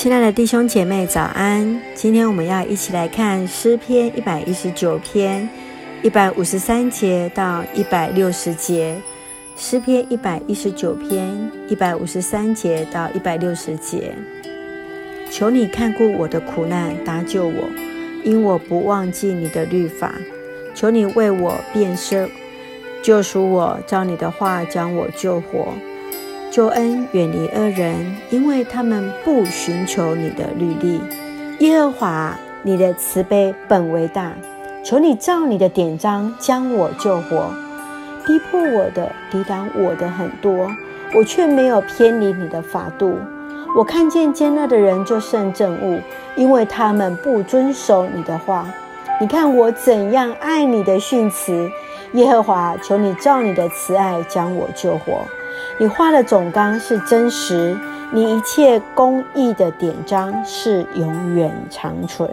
亲爱的弟兄姐妹，早安！今天我们要一起来看诗篇一百一十九篇一百五十三节到一百六十节。诗篇一百一十九篇一百五十三节到一百六十节。求你看顾我的苦难，搭救我，因我不忘记你的律法。求你为我变身，救赎我，照你的话将我救活。救恩远离恶人，因为他们不寻求你的律例。耶和华，你的慈悲本为大，求你照你的典章将我救活。逼迫我的、抵挡我的很多，我却没有偏离你的法度。我看见奸恶的人就胜正物，因为他们不遵守你的话。你看我怎样爱你的训词，耶和华，求你照你的慈爱将我救活。你画的总纲是真实，你一切公益的典章是永远长存。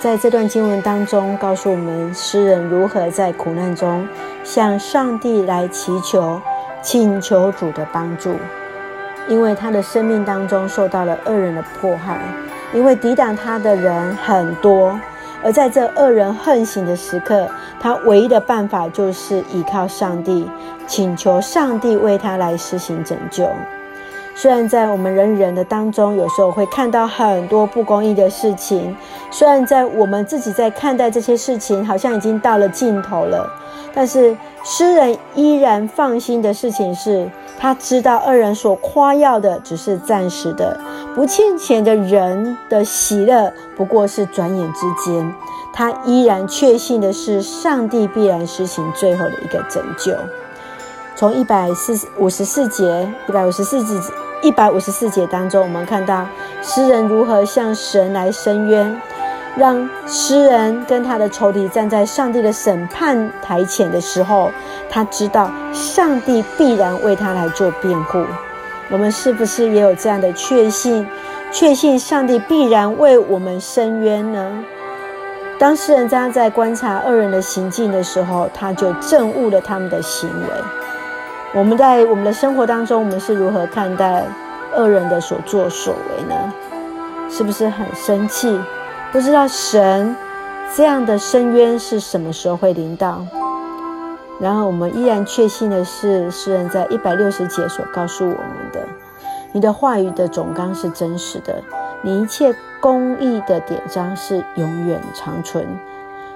在这段经文当中，告诉我们诗人如何在苦难中向上帝来祈求、请求主的帮助，因为他的生命当中受到了恶人的迫害，因为抵挡他的人很多。而在这恶人横行的时刻，他唯一的办法就是依靠上帝，请求上帝为他来施行拯救。虽然在我们人人的当中，有时候会看到很多不公义的事情，虽然在我们自己在看待这些事情，好像已经到了尽头了，但是诗人依然放心的事情是，他知道二人所夸耀的只是暂时的。不欠钱的人的喜乐不过是转眼之间，他依然确信的是上帝必然实行最后的一个拯救。从一百四五十四节、一百五十四节、一百五十四节当中，我们看到诗人如何向神来伸冤，让诗人跟他的仇敌站在上帝的审判台前的时候，他知道上帝必然为他来做辩护。我们是不是也有这样的确信？确信上帝必然为我们伸冤呢？当诗人这样在观察恶人的行径的时候，他就证悟了他们的行为。我们在我们的生活当中，我们是如何看待恶人的所作所为呢？是不是很生气？不知道神这样的深渊是什么时候会临到？然而，我们依然确信的是，诗人在一百六十节所告诉我们的：你的话语的总纲是真实的，你一切公义的典章是永远长存。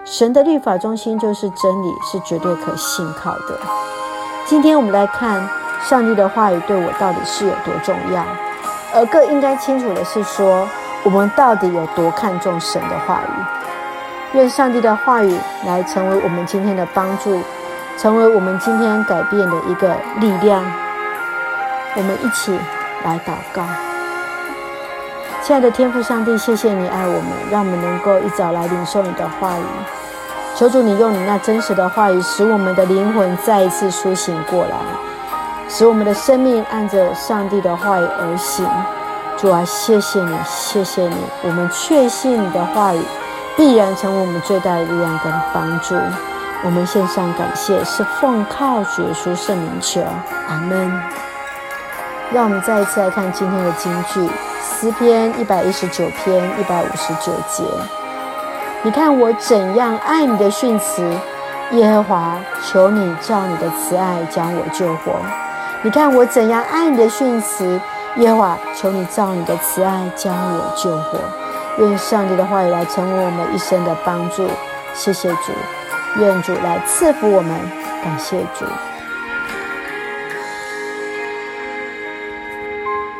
神的律法中心就是真理，是绝对可信靠的。今天我们来看上帝的话语对我到底是有多重要，而更应该清楚的是说，我们到底有多看重神的话语。愿上帝的话语来成为我们今天的帮助。成为我们今天改变的一个力量。我们一起来祷告，亲爱的天父上帝，谢谢你爱我们，让我们能够一早来领受你的话语。求主你用你那真实的话语，使我们的灵魂再一次苏醒过来，使我们的生命按着上帝的话语而行。主啊，谢谢你，谢谢你，我们确信你的话语必然成为我们最大的力量跟帮助。我们献上感谢，是奉靠主耶稣圣名求，阿门。让我们再一次来看今天的金句，诗篇一百一十九篇一百五十九节。你看我怎样爱你的训词，耶和华，求你照你的慈爱将我救活。你看我怎样爱你的训词，耶和华，求你照你的慈爱将我救活。愿上帝的话语来成为我们一生的帮助。谢谢主。愿主来赐福我们，感谢主。